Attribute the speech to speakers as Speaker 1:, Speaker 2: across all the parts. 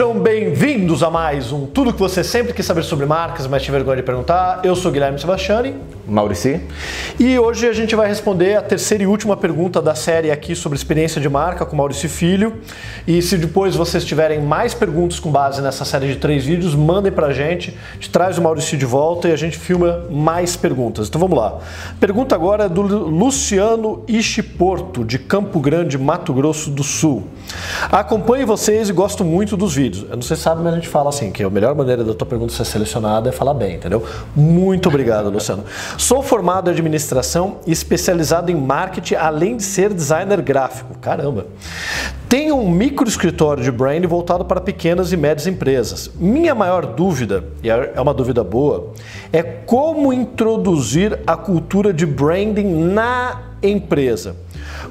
Speaker 1: Sejam bem-vindos a mais um Tudo que você sempre quis saber sobre marcas, mas tinha vergonha de perguntar. Eu sou Guilherme Sebastiani.
Speaker 2: Maurici.
Speaker 1: E hoje a gente vai responder a terceira e última pergunta da série aqui sobre experiência de marca com Maurício Filho. E se depois vocês tiverem mais perguntas com base nessa série de três vídeos, mandem pra gente. A gente traz o Maurício de volta e a gente filma mais perguntas. Então vamos lá. Pergunta agora é do Luciano Porto de Campo Grande, Mato Grosso do Sul. Acompanho vocês e gosto muito dos vídeos. Eu não sei se sabe, mas a gente fala assim, que a melhor maneira da tua pergunta ser selecionada é falar bem, entendeu? Muito obrigado, Luciano. Sou formado em administração e especializado em marketing, além de ser designer gráfico. Caramba! Tenho um micro escritório de brand voltado para pequenas e médias empresas. Minha maior dúvida, e é, é uma dúvida boa, é como introduzir a cultura de branding na empresa.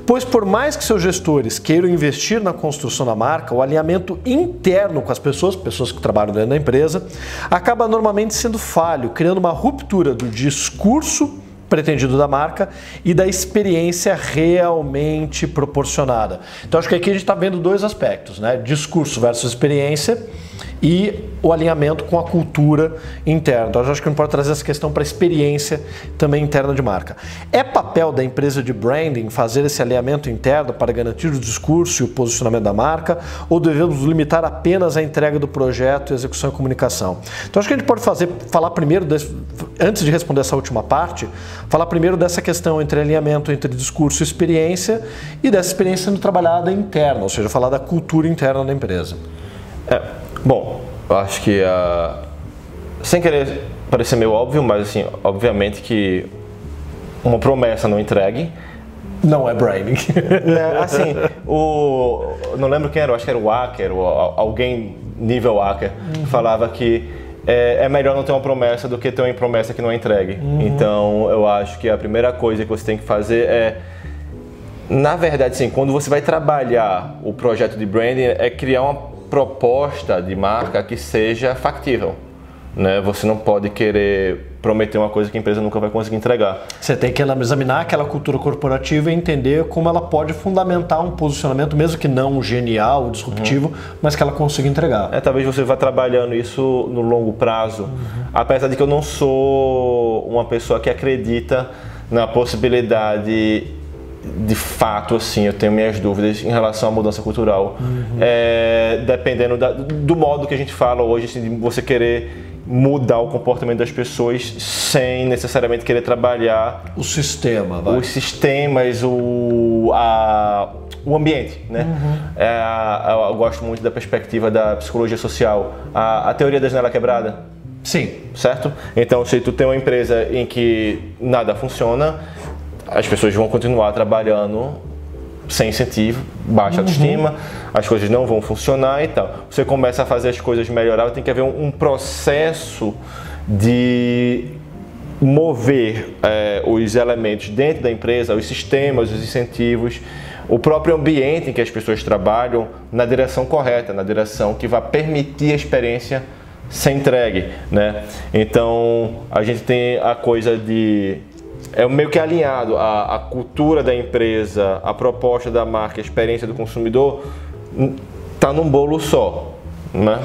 Speaker 1: Pois por mais que seus gestores queiram investir na construção da marca, o alinhamento interno com as pessoas, pessoas que trabalham dentro da empresa, acaba normalmente sendo falho, criando uma ruptura do discurso pretendido da marca e da experiência realmente proporcionada. Então acho que aqui a gente está vendo dois aspectos, né? Discurso versus experiência e o alinhamento com a cultura interna. Então, eu acho que não pode trazer essa questão para a experiência também interna de marca. É papel da empresa de branding fazer esse alinhamento interno para garantir o discurso e o posicionamento da marca ou devemos limitar apenas a entrega do projeto, execução e comunicação? Então, acho que a gente pode fazer, falar primeiro, desse, antes de responder essa última parte, falar primeiro dessa questão entre alinhamento entre discurso e experiência e dessa experiência sendo trabalhada interna, ou seja, falar da cultura interna da empresa.
Speaker 2: É, Bom, eu acho que uh, sem querer parecer meio óbvio, mas assim, obviamente que uma promessa não entregue
Speaker 1: não é branding.
Speaker 2: É, assim, o não lembro quem era, acho que era o Acker, ou alguém nível Acker, uhum. falava que é, é, melhor não ter uma promessa do que ter uma promessa que não é entregue. Uhum. Então, eu acho que a primeira coisa que você tem que fazer é na verdade, sim, quando você vai trabalhar o projeto de branding, é criar uma proposta de marca que seja factível. Né? Você não pode querer prometer uma coisa que a empresa nunca vai conseguir entregar.
Speaker 1: Você tem que examinar aquela cultura corporativa e entender como ela pode fundamentar um posicionamento, mesmo que não genial, disruptivo, uhum. mas que ela consiga entregar.
Speaker 2: É, talvez você vá trabalhando isso no longo prazo, uhum. apesar de que eu não sou uma pessoa que acredita na possibilidade de fato, assim, eu tenho minhas dúvidas em relação à mudança cultural. Uhum. É, dependendo da, do modo que a gente fala hoje, assim, de você querer mudar o comportamento das pessoas sem necessariamente querer trabalhar
Speaker 1: o sistema, vai.
Speaker 2: os sistemas, o, a, o ambiente, né? Uhum. É, eu gosto muito da perspectiva da psicologia social, a, a teoria da janela quebrada.
Speaker 1: Sim.
Speaker 2: Certo? Então, se tu tem uma empresa em que nada funciona, as pessoas vão continuar trabalhando sem incentivo, baixa uhum. autoestima, as coisas não vão funcionar e tal. Você começa a fazer as coisas melhorar, tem que haver um, um processo de mover é, os elementos dentro da empresa, os sistemas, os incentivos, o próprio ambiente em que as pessoas trabalham na direção correta, na direção que vai permitir a experiência ser entregue, né? Então a gente tem a coisa de é meio que alinhado a, a cultura da empresa, a proposta da marca, a experiência do consumidor, tá num bolo só. Né?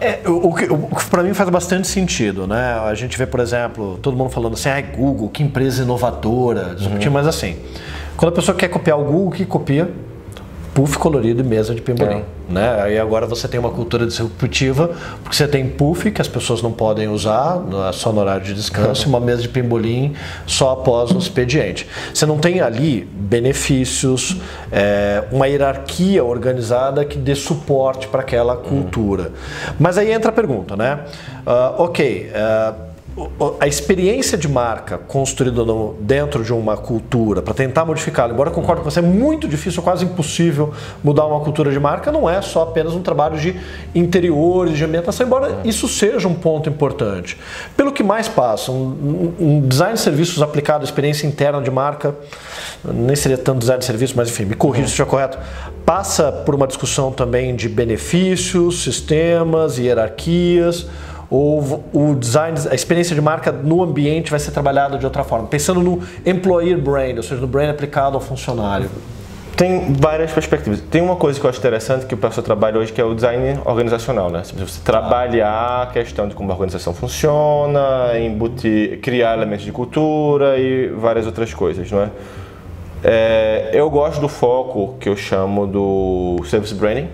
Speaker 1: É, é o, o, o que para mim faz bastante sentido, né? A gente vê, por exemplo, todo mundo falando assim, ah, Google, que empresa inovadora, uhum. mas assim, quando a pessoa quer copiar o Google, que copia puff colorido e mesa de pimbolim. É. Né? Aí agora você tem uma cultura disruptiva, porque você tem puff que as pessoas não podem usar, é só no horário de descanso, e uma mesa de pimbolim só após o expediente. Você não tem ali benefícios, é, uma hierarquia organizada que dê suporte para aquela cultura. Mas aí entra a pergunta, né? Uh, ok. Uh, a experiência de marca construída no, dentro de uma cultura para tentar modificá-la, embora eu concordo com você, é muito difícil, quase impossível mudar uma cultura de marca, não é só apenas um trabalho de interiores, de ambientação, embora é. isso seja um ponto importante. Pelo que mais passa, um, um design de serviços aplicado à experiência interna de marca, nem seria tanto design de serviços, mas enfim, me corrija se estiver correto, passa por uma discussão também de benefícios, sistemas, hierarquias, ou o design, a experiência de marca no ambiente vai ser trabalhada de outra forma, pensando no employer brand, ou seja, no brand aplicado ao funcionário.
Speaker 2: Tem várias perspectivas. Tem uma coisa que eu acho interessante que o pessoal trabalha hoje, que é o design organizacional, né? Você trabalhar a questão de como a organização funciona, embutir, criar elementos de cultura e várias outras coisas, não é? é eu gosto do foco que eu chamo do service branding,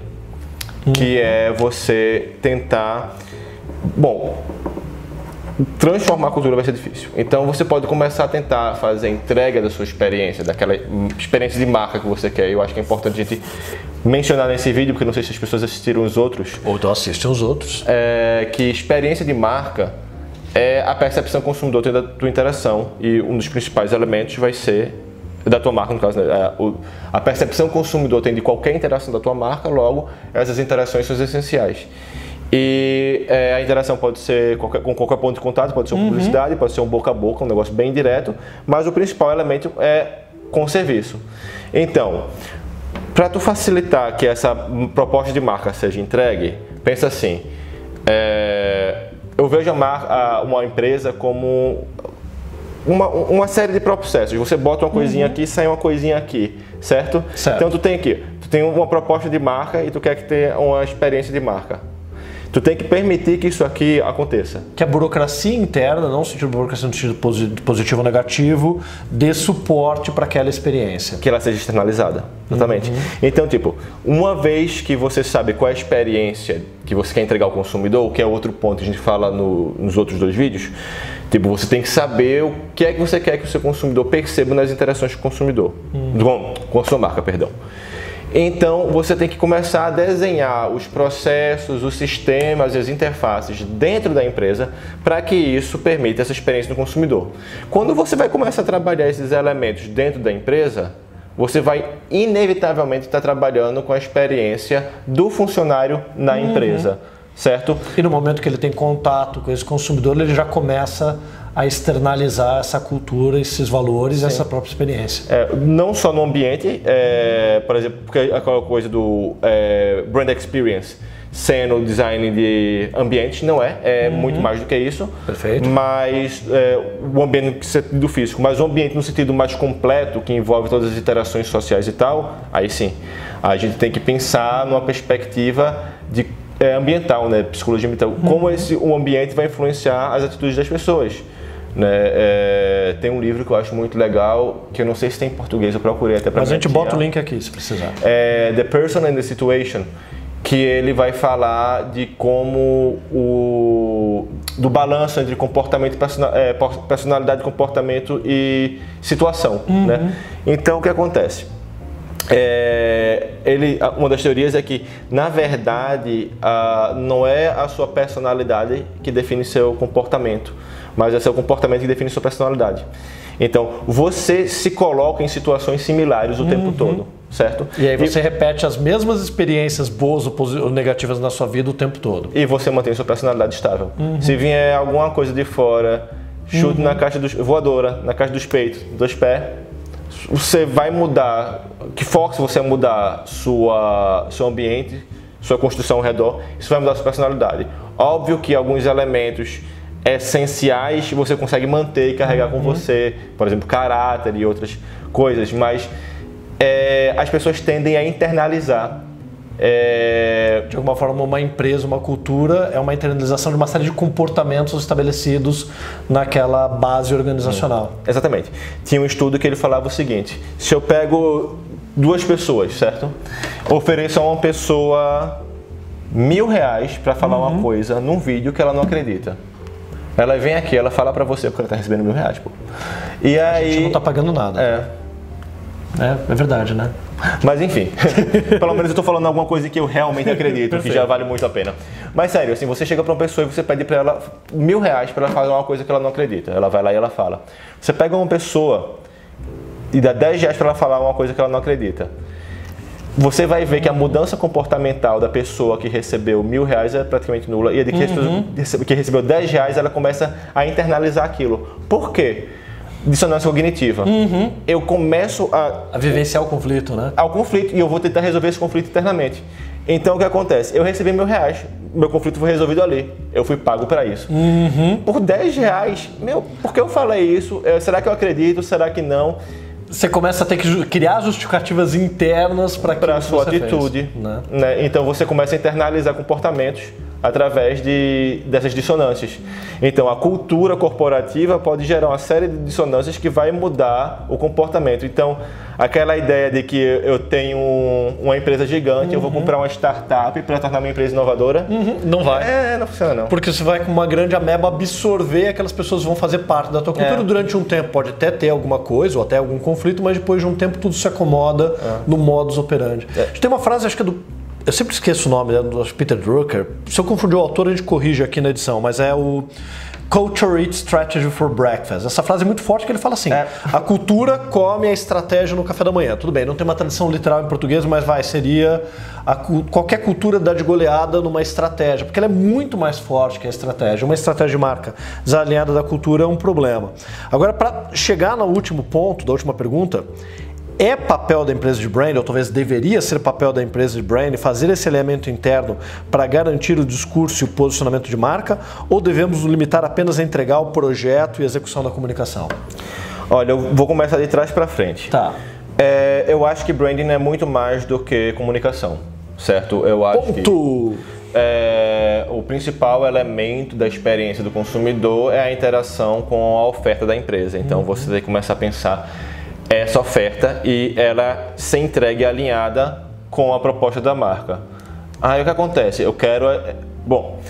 Speaker 2: que é você tentar, bom, transformar a cultura vai ser difícil. Então você pode começar a tentar fazer a entrega da sua experiência, daquela experiência de marca que você quer. Eu acho que é importante a gente mencionar nesse vídeo, porque não sei se as pessoas assistiram os outros.
Speaker 1: Ou então assistem os outros.
Speaker 2: É, que experiência de marca é a percepção consumidor da tua interação e um dos principais elementos vai ser da tua marca, no caso, né? É, a percepção consumidor tem de qualquer interação da tua marca, logo essas interações são essenciais. E é, a interação pode ser qualquer, com qualquer ponto de contato, pode ser uma uhum. publicidade, pode ser um boca a boca, um negócio bem direto, mas o principal elemento é com o serviço. Então, para tu facilitar que essa proposta de marca seja entregue, pensa assim, é, eu vejo a marca, uma empresa como uma, uma série de processos. Você bota uma coisinha uhum. aqui, sai uma coisinha aqui, certo? certo? Então tu tem aqui, tu tem uma proposta de marca e tu quer que tenha uma experiência de marca. Tu tem que permitir que isso aqui aconteça.
Speaker 1: Que a burocracia interna, não sentido burocracia no sentido positivo ou negativo, dê suporte para aquela experiência.
Speaker 2: Que ela seja externalizada, exatamente. Uhum. Então, tipo, uma vez que você sabe qual é a experiência que você quer entregar ao consumidor, que é outro ponto que a gente fala no, nos outros dois vídeos, tipo, você tem que saber o que é que você quer que o seu consumidor perceba nas interações com o consumidor, uhum. com a sua marca, perdão. Então você tem que começar a desenhar os processos, os sistemas e as interfaces dentro da empresa para que isso permita essa experiência do consumidor. Quando você vai começar a trabalhar esses elementos dentro da empresa, você vai inevitavelmente estar trabalhando com a experiência do funcionário na uhum. empresa, certo?
Speaker 1: E no momento que ele tem contato com esse consumidor, ele já começa a externalizar essa cultura, esses valores, Sim. essa própria experiência.
Speaker 2: É, não só no ambiente, é, por exemplo, porque aquela coisa do é, brand experience sendo design de ambiente, não é, é uhum. muito mais do que isso.
Speaker 1: Perfeito.
Speaker 2: Mas é, o ambiente no sentido físico, mas o ambiente no sentido mais completo, que envolve todas as interações sociais e tal, aí sim, a gente tem que pensar numa perspectiva de é, ambiental, né, psicologia ambiental, uhum. como esse, o ambiente vai influenciar as atitudes das pessoas. Né? É, tem um livro que eu acho muito legal, que eu não sei se tem em português, eu procurei até para
Speaker 1: Mas a gente bota o link aqui, se precisar.
Speaker 2: É The Person and the Situation, que ele vai falar de como o do balanço entre comportamento é, personalidade comportamento e situação uhum. né então o que acontece é, ele, uma das teorias é que, na verdade, a, não é a sua personalidade que define seu comportamento, mas é seu comportamento que define sua personalidade. Então, você se coloca em situações similares o uhum. tempo todo, certo?
Speaker 1: E aí você e, repete as mesmas experiências boas ou negativas na sua vida o tempo todo.
Speaker 2: E você mantém sua personalidade estável. Uhum. Se vier alguma coisa de fora, chute uhum. na caixa dos voadora, na caixa dos peitos, dos pés, você vai mudar, que força você a mudar sua seu ambiente, sua construção ao redor, isso vai mudar sua personalidade. Óbvio que alguns elementos essenciais você consegue manter e carregar uhum. com você, por exemplo, caráter e outras coisas, mas é, as pessoas tendem a internalizar.
Speaker 1: É... De alguma forma, uma empresa, uma cultura é uma internalização de uma série de comportamentos estabelecidos naquela base organizacional.
Speaker 2: Hum, exatamente. Tinha um estudo que ele falava o seguinte: se eu pego duas pessoas, certo? Ofereço a uma pessoa mil reais para falar uhum. uma coisa num vídeo que ela não acredita. Ela vem aqui, ela fala pra você porque ela tá recebendo mil reais, pô.
Speaker 1: E aí. A gente não tá pagando nada.
Speaker 2: É.
Speaker 1: É, é verdade, né?
Speaker 2: Mas enfim, pelo menos eu tô falando alguma coisa que eu realmente acredito, que já vale muito a pena. Mas sério, assim, você chega pra uma pessoa e você pede pra ela mil reais pra ela fazer uma coisa que ela não acredita. Ela vai lá e ela fala. Você pega uma pessoa e dá 10 reais pra ela falar uma coisa que ela não acredita você vai ver que a mudança comportamental da pessoa que recebeu mil reais é praticamente nula e a de que, uhum. recebeu dez reais ela começa a internalizar aquilo. Por quê? Dissonância cognitiva.
Speaker 1: Uhum.
Speaker 2: Eu começo a.
Speaker 1: A vivenciar o conflito, né?
Speaker 2: Ao conflito e eu vou tentar resolver esse conflito internamente. Então o que acontece? Eu recebi mil reais, meu conflito foi resolvido ali. Eu fui pago para isso.
Speaker 1: Uhum.
Speaker 2: Por 10 reais, meu, por que eu falei isso? Será que eu acredito? Será que não?
Speaker 1: você começa a ter que criar justificativas internas para
Speaker 2: a sua atitude. Fez, né? Né? Então você começa a internalizar comportamentos através de, dessas dissonâncias. Então, a cultura corporativa pode gerar uma série de dissonâncias que vai mudar o comportamento. Então, aquela ideia de que eu tenho uma empresa gigante, uhum. eu vou uhum. comprar uma startup para tornar minha empresa inovadora.
Speaker 1: Uhum. Não vai.
Speaker 2: É, não funciona não.
Speaker 1: Porque você vai com uma grande ameba absorver, aquelas pessoas vão fazer parte da tua cultura. É. Durante um tempo pode até ter alguma coisa ou até algum conflito, mas depois de um tempo tudo se acomoda é. no modus operandi. É. A gente tem uma frase, acho que é do eu sempre esqueço o nome né, do Peter Drucker. Se eu confundir o autor, a gente corrige aqui na edição, mas é o Culture Eats Strategy for Breakfast. Essa frase é muito forte que ele fala assim: é. a cultura come a estratégia no café da manhã. Tudo bem, não tem uma tradução literal em português, mas vai, seria a, qualquer cultura dá de goleada numa estratégia, porque ela é muito mais forte que a estratégia. Uma estratégia de marca desalinhada da cultura é um problema. Agora, para chegar no último ponto da última pergunta, é papel da empresa de brand, ou talvez deveria ser papel da empresa de brand, fazer esse elemento interno para garantir o discurso e o posicionamento de marca, ou devemos nos limitar apenas a entregar o projeto e execução da comunicação?
Speaker 2: Olha, eu vou começar de trás para frente.
Speaker 1: Tá.
Speaker 2: É, eu acho que branding é muito mais do que comunicação, certo? Eu acho
Speaker 1: Ponto.
Speaker 2: que é, o principal elemento da experiência do consumidor é a interação com a oferta da empresa. Então uhum. você tem que começar a pensar essa oferta e ela se entregue alinhada com a proposta da marca. Aí o que acontece? Eu quero. É, bom,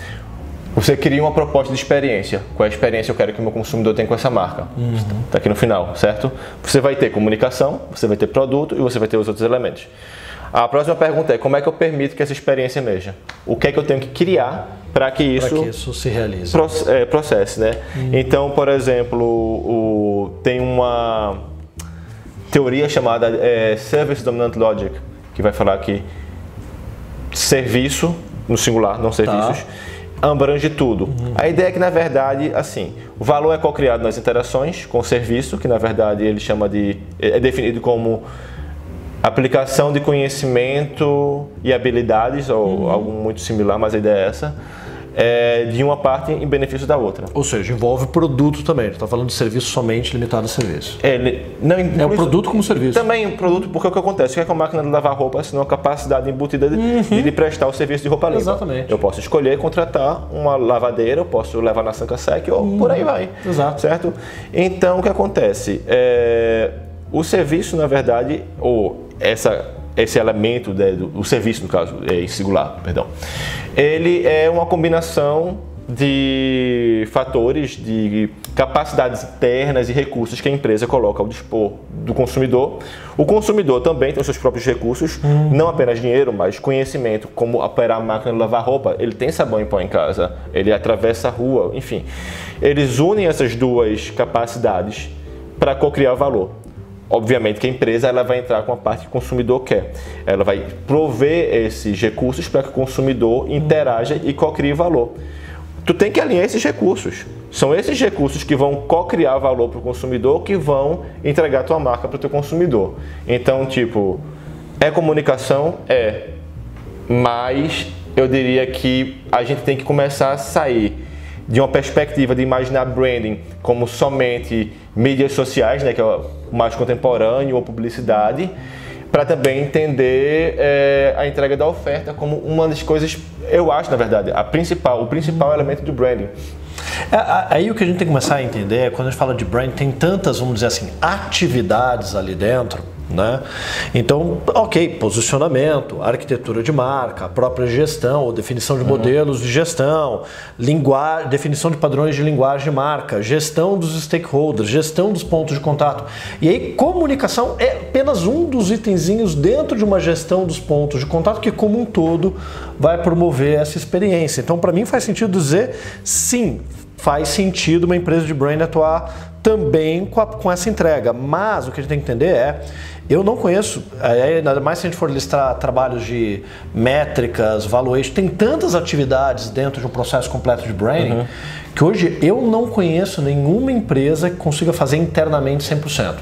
Speaker 2: você cria uma proposta de experiência. Qual é a experiência eu quero que o meu consumidor tenha com essa marca? Está uhum. aqui no final, certo? Você vai ter comunicação, você vai ter produto e você vai ter os outros elementos. A próxima pergunta é como é que eu permito que essa experiência emerja? O que é que eu tenho que criar para que isso,
Speaker 1: que isso se realize?
Speaker 2: É, processe, né? Uhum. Então, por exemplo, o, tem uma teoria chamada é, Service Dominant Logic, que vai falar que serviço, no singular, não serviços, tá. abrange tudo. Uhum. A ideia é que, na verdade, assim, o valor é co-criado nas interações com o serviço, que na verdade ele chama de. é definido como aplicação de conhecimento e habilidades, ou uhum. algo muito similar, mas a ideia é essa é, de uma parte em benefício da outra.
Speaker 1: Ou seja, envolve produto também. Não está falando de serviço somente limitado a serviço.
Speaker 2: É, não,
Speaker 1: é o produto como serviço.
Speaker 2: Também produto, porque o que acontece? O que é que a máquina de lavar roupa se não a capacidade embutida de, uhum. de lhe prestar o serviço de roupa limpa?
Speaker 1: Exatamente.
Speaker 2: Eu posso escolher contratar uma lavadeira, eu posso levar na Sanca Sec ou uhum. por aí vai.
Speaker 1: Exato.
Speaker 2: Certo? Então, o que acontece? É, o serviço, na verdade, ou essa esse elemento, né, do, o serviço no caso, é, em singular, perdão, ele é uma combinação de fatores, de capacidades internas e recursos que a empresa coloca ao dispor do consumidor. O consumidor também tem os seus próprios recursos, uhum. não apenas dinheiro, mas conhecimento, como operar a máquina de lavar roupa. Ele tem sabão em pó em casa, ele atravessa a rua, enfim. Eles unem essas duas capacidades para co-criar valor. Obviamente que a empresa ela vai entrar com a parte que o consumidor quer. Ela vai prover esses recursos para que o consumidor interaja e co-crie valor. Tu tem que alinhar esses recursos. São esses recursos que vão co-criar valor para o consumidor que vão entregar tua marca para o teu consumidor. Então, tipo, é comunicação? É. Mas eu diria que a gente tem que começar a sair de uma perspectiva de imaginar branding como somente mídias sociais, né, que é mais contemporâneo, ou publicidade, para também entender é, a entrega da oferta como uma das coisas, eu acho, na verdade, a principal, o principal elemento do branding.
Speaker 1: É, aí o que a gente tem que começar a entender é quando a gente fala de branding, tem tantas, vamos dizer assim, atividades ali dentro né? Então, ok, posicionamento, arquitetura de marca, própria gestão ou definição de uhum. modelos de gestão, linguagem, definição de padrões de linguagem de marca, gestão dos stakeholders, gestão dos pontos de contato. E aí, comunicação é apenas um dos itenzinhos dentro de uma gestão dos pontos de contato que, como um todo, vai promover essa experiência. Então, para mim, faz sentido dizer sim, faz sentido uma empresa de brand atuar também com, a, com essa entrega. Mas o que a gente tem que entender é eu não conheço, ainda mais se a gente for listar trabalhos de métricas, valuation, tem tantas atividades dentro de um processo completo de branding uhum. que hoje eu não conheço nenhuma empresa que consiga fazer internamente 100%.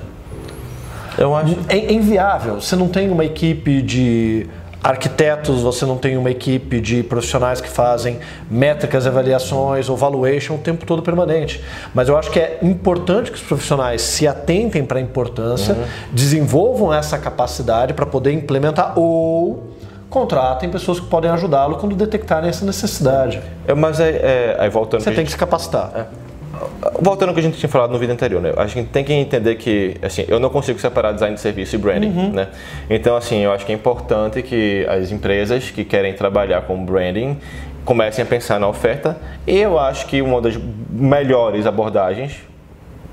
Speaker 1: Eu acho. É, é inviável. Você não tem uma equipe de arquitetos, você não tem uma equipe de profissionais que fazem métricas, avaliações ou valuation o tempo todo permanente. Mas eu acho que é importante que os profissionais se atentem para a importância, uhum. desenvolvam essa capacidade para poder implementar ou contratem pessoas que podem ajudá-lo quando detectarem essa necessidade.
Speaker 2: É, mas é, é aí voltando.
Speaker 1: Você tem gente... que se capacitar. É
Speaker 2: voltando ao que a gente tinha falado no vídeo anterior, né? A gente tem que entender que, assim, eu não consigo separar design de serviço e branding, uhum. né? Então, assim, eu acho que é importante que as empresas que querem trabalhar com branding comecem a pensar na oferta. E eu acho que uma das melhores abordagens,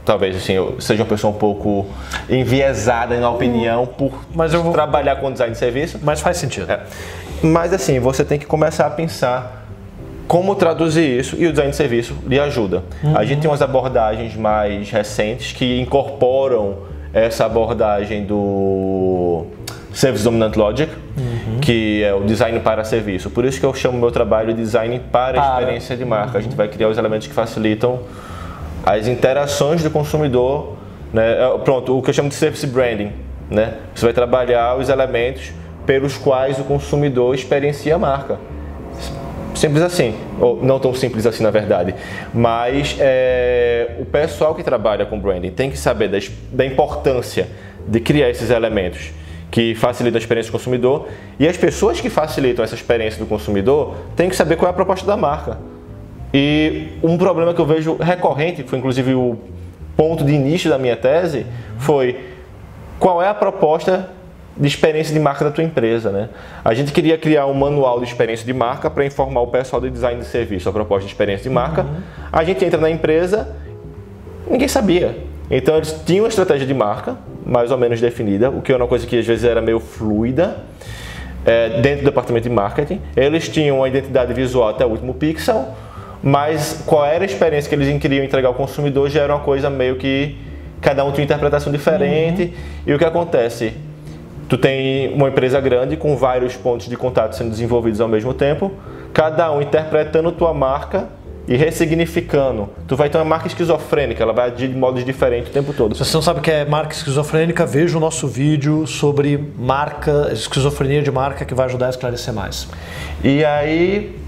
Speaker 2: talvez assim, eu seja uma pessoa um pouco enviesada na opinião por vou... trabalhar com design de serviço.
Speaker 1: Mas faz sentido. É.
Speaker 2: Mas assim, você tem que começar a pensar como traduzir isso e o design de serviço lhe ajuda. Uhum. A gente tem umas abordagens mais recentes que incorporam essa abordagem do Service Dominant Logic, uhum. que é o design para serviço. Por isso que eu chamo meu trabalho de design para, para. experiência de marca. Uhum. A gente vai criar os elementos que facilitam as interações do consumidor. Né? É, pronto, o que eu chamo de service branding. Né? Você vai trabalhar os elementos pelos quais o consumidor experiencia a marca. Simples assim, ou não tão simples assim na verdade, mas é, o pessoal que trabalha com branding tem que saber da, da importância de criar esses elementos que facilitam a experiência do consumidor e as pessoas que facilitam essa experiência do consumidor têm que saber qual é a proposta da marca. E um problema que eu vejo recorrente, que foi inclusive o ponto de início da minha tese, foi qual é a proposta de experiência de marca da tua empresa, né? A gente queria criar um manual de experiência de marca para informar o pessoal de design de serviço, a proposta de experiência de marca. Uhum. A gente entra na empresa, ninguém sabia. Então eles tinham uma estratégia de marca mais ou menos definida, o que é uma coisa que às vezes era meio fluida é, dentro do departamento de marketing. Eles tinham uma identidade visual até o último pixel, mas qual era a experiência que eles queriam entregar ao consumidor já era uma coisa meio que cada um tinha uma interpretação diferente. Uhum. E o que acontece? Tu tem uma empresa grande com vários pontos de contato sendo desenvolvidos ao mesmo tempo, cada um interpretando tua marca e ressignificando. Tu vai ter uma marca esquizofrênica, ela vai agir de modos diferentes o tempo todo.
Speaker 1: Se você não sabe o que é marca esquizofrênica, veja o nosso vídeo sobre marca, esquizofrenia de marca que vai ajudar a esclarecer mais.
Speaker 2: E aí,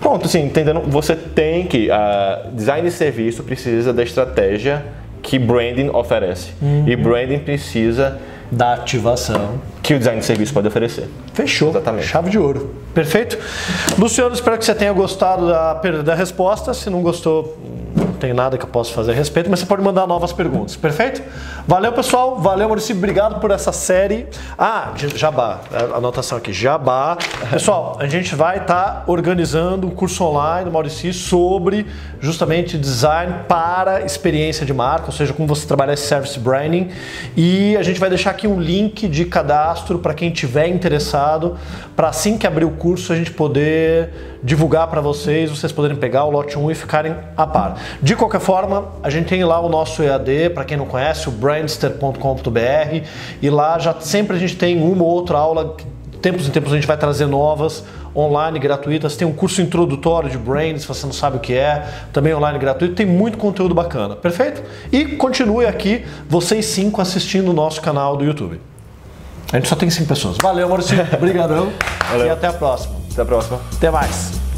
Speaker 2: pronto, assim, entendendo, você tem que, a design de serviço precisa da estratégia que branding oferece. Uhum. E branding precisa
Speaker 1: da ativação
Speaker 2: que o design de serviço pode oferecer.
Speaker 1: Fechou. Exatamente. Chave de ouro. Perfeito? Luciano, espero que você tenha gostado da, da resposta. Se não gostou, tem nada que eu possa fazer a respeito, mas você pode mandar novas perguntas. Perfeito? Valeu, pessoal. Valeu, Maurício. Obrigado por essa série. Ah, Jabá. Anotação aqui. Jabá. Pessoal, a gente vai estar tá organizando um curso online do Maurício sobre justamente design para experiência de marca, ou seja, como você trabalhar esse service branding. E a gente vai deixar aqui um link de cadastro para quem tiver interessado, para assim que abrir o curso a gente poder divulgar para vocês, vocês poderem pegar o lote 1 e ficarem a par. De qualquer forma, a gente tem lá o nosso EAD, para quem não conhece, o brandster.com.br, e lá já sempre a gente tem uma ou outra aula, tempos em tempos a gente vai trazer novas online gratuitas, tem um curso introdutório de brand, se você não sabe o que é, também online gratuito, tem muito conteúdo bacana, perfeito? E continue aqui, vocês cinco assistindo o nosso canal do YouTube. A gente só tem cinco pessoas. Valeu, Maurício. Obrigadão. Valeu. E até a próxima.
Speaker 2: Até a próxima.
Speaker 1: Até mais.